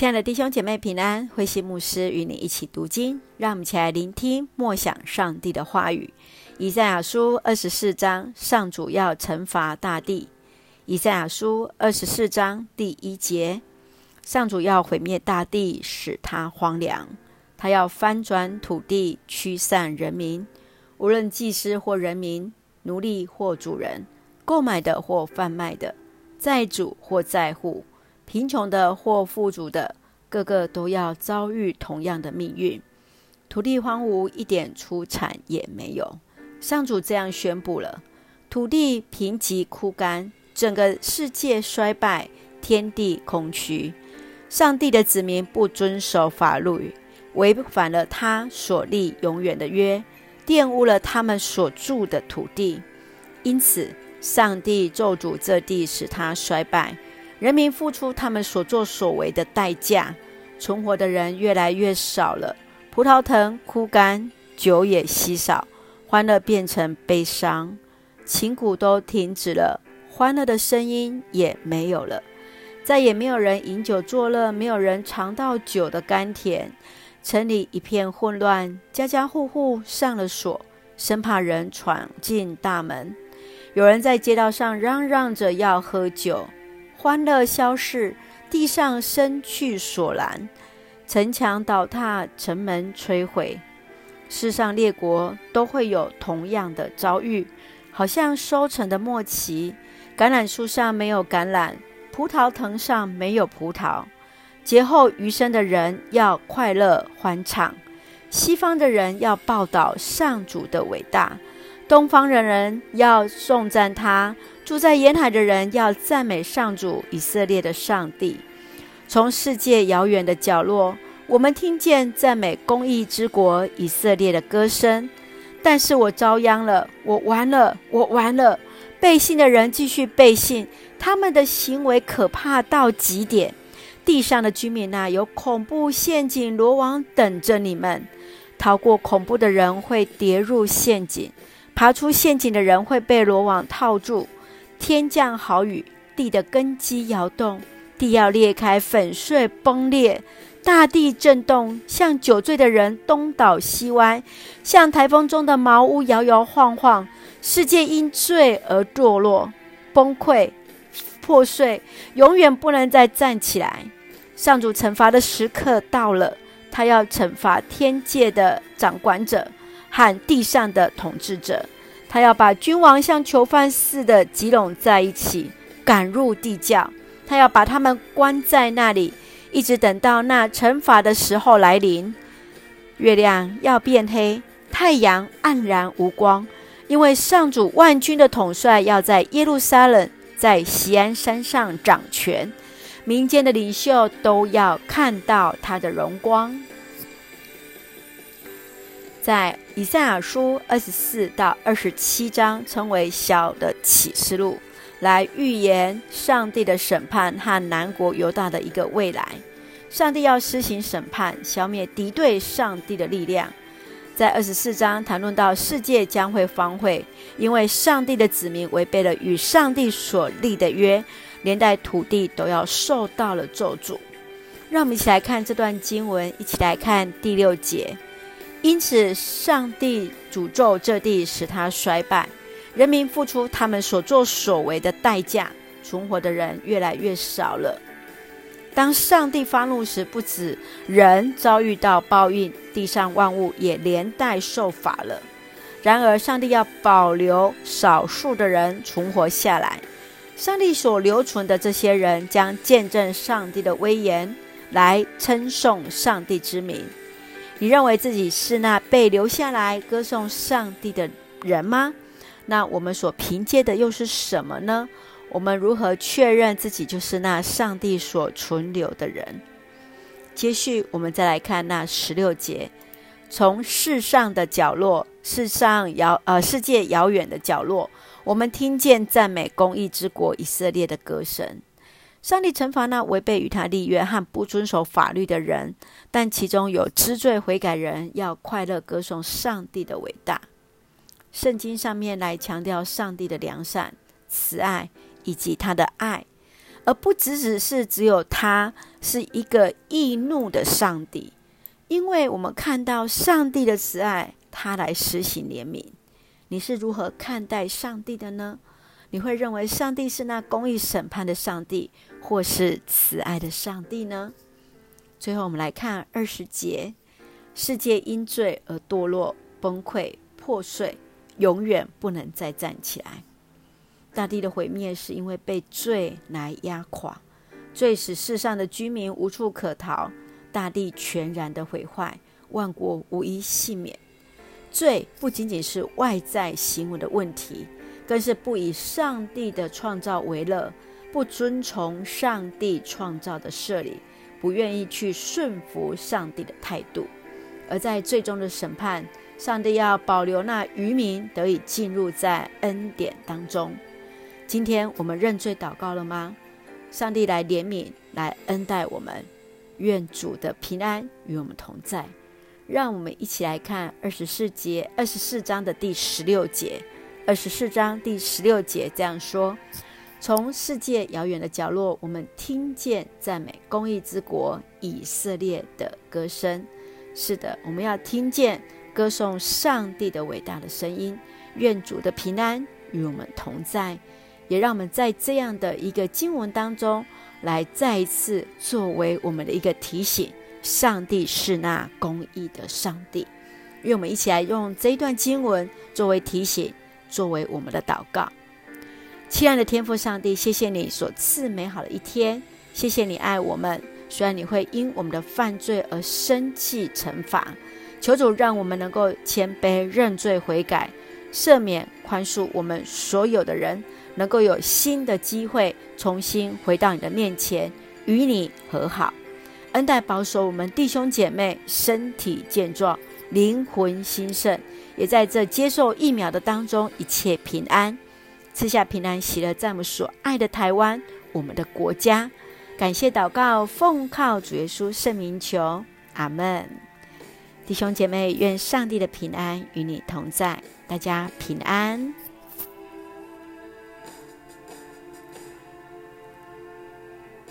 亲爱的弟兄姐妹平安，慧馨牧师与你一起读经，让我们一起来聆听默想上帝的话语。以赛亚书二十四章，上主要惩罚大地。以赛亚书二十四章第一节，上主要毁灭大地，使它荒凉。他要翻转土地，驱散人民，无论祭司或人民，奴隶或主人，购买的或贩卖的，债主或债户。贫穷的或富足的，个个都要遭遇同样的命运。土地荒芜，一点出产也没有。上主这样宣布了：土地贫瘠枯干，整个世界衰败，天地空虚。上帝的子民不遵守法律，违反了他所立永远的约，玷污了他们所住的土地。因此，上帝咒诅这地，使他衰败。人民付出他们所作所为的代价，存活的人越来越少了。葡萄藤枯干，酒也稀少，欢乐变成悲伤，琴鼓都停止了，欢乐的声音也没有了。再也没有人饮酒作乐，没有人尝到酒的甘甜。城里一片混乱，家家户户上了锁，生怕人闯进大门。有人在街道上嚷嚷着要喝酒。欢乐消逝，地上生去索然，城墙倒塌，城门摧毁。世上列国都会有同样的遭遇，好像收成的末期，橄榄树上没有橄榄，葡萄藤上没有葡萄。劫后余生的人要快乐欢唱，西方的人要报道上主的伟大，东方人人要颂赞他。住在沿海的人要赞美上主以色列的上帝。从世界遥远的角落，我们听见赞美公义之国以色列的歌声。但是我遭殃了，我完了，我完了。背信的人继续背信，他们的行为可怕到极点。地上的居民啊，有恐怖陷阱、罗网等着你们。逃过恐怖的人会跌入陷阱，爬出陷阱的人会被罗网套住。天降豪雨，地的根基摇动，地要裂开，粉碎崩裂，大地震动，像酒醉的人东倒西歪，像台风中的茅屋摇摇晃晃。世界因罪而堕落、崩溃、破碎，永远不能再站起来。上主惩罚的时刻到了，他要惩罚天界的掌管者和地上的统治者。他要把君王像囚犯似的集拢在一起，赶入地窖。他要把他们关在那里，一直等到那惩罚的时候来临。月亮要变黑，太阳黯然无光，因为上主万军的统帅要在耶路撒冷，在锡安山上掌权，民间的领袖都要看到他的荣光。在以赛亚书二十四到二十七章，称为小的启示录，来预言上帝的审判和南国犹大的一个未来。上帝要施行审判，消灭敌对上帝的力量。在二十四章谈论到世界将会荒废，因为上帝的子民违背了与上帝所立的约，连带土地都要受到了咒诅。让我们一起来看这段经文，一起来看第六节。因此，上帝诅咒这地，使他衰败，人民付出他们所作所为的代价，存活的人越来越少了。当上帝发怒时，不止人遭遇到报应，地上万物也连带受罚了。然而，上帝要保留少数的人存活下来，上帝所留存的这些人将见证上帝的威严，来称颂上帝之名。你认为自己是那被留下来歌颂上帝的人吗？那我们所凭借的又是什么呢？我们如何确认自己就是那上帝所存留的人？接续，我们再来看那十六节，从世上的角落，世上遥呃世界遥远的角落，我们听见赞美公义之国以色列的歌声。上帝惩罚那违背与他立约和不遵守法律的人，但其中有知罪悔改人，要快乐歌颂上帝的伟大。圣经上面来强调上帝的良善、慈爱以及他的爱，而不只只是只有他是一个易怒的上帝。因为我们看到上帝的慈爱，他来施行怜悯。你是如何看待上帝的呢？你会认为上帝是那公义审判的上帝，或是慈爱的上帝呢？最后，我们来看二十节：世界因罪而堕落、崩溃、破碎，永远不能再站起来。大地的毁灭是因为被罪来压垮，罪使世上的居民无处可逃，大地全然的毁坏，万国无一幸免。罪不仅仅是外在行为的问题，更是不以上帝的创造为乐，不遵从上帝创造的设立，不愿意去顺服上帝的态度。而在最终的审判，上帝要保留那余民得以进入在恩典当中。今天我们认罪祷告了吗？上帝来怜悯，来恩待我们。愿主的平安与我们同在。让我们一起来看二十四节，二十四章的第十六节。二十四章第十六节这样说：从世界遥远的角落，我们听见赞美公义之国以色列的歌声。是的，我们要听见歌颂上帝的伟大的声音。愿主的平安与我们同在，也让我们在这样的一个经文当中，来再一次作为我们的一个提醒。上帝是那公义的上帝，愿我们一起来用这一段经文作为提醒，作为我们的祷告。亲爱的天父上帝，谢谢你所赐美好的一天，谢谢你爱我们，虽然你会因我们的犯罪而生气惩罚，求主让我们能够谦卑认罪悔改，赦免宽恕我们所有的人，能够有新的机会重新回到你的面前，与你和好。恩待保守我们弟兄姐妹身体健壮，灵魂兴盛，也在这接受疫苗的当中一切平安，赐下平安喜乐，在我们所爱的台湾，我们的国家。感谢祷告，奉靠主耶稣圣名求，阿门。弟兄姐妹，愿上帝的平安与你同在，大家平安。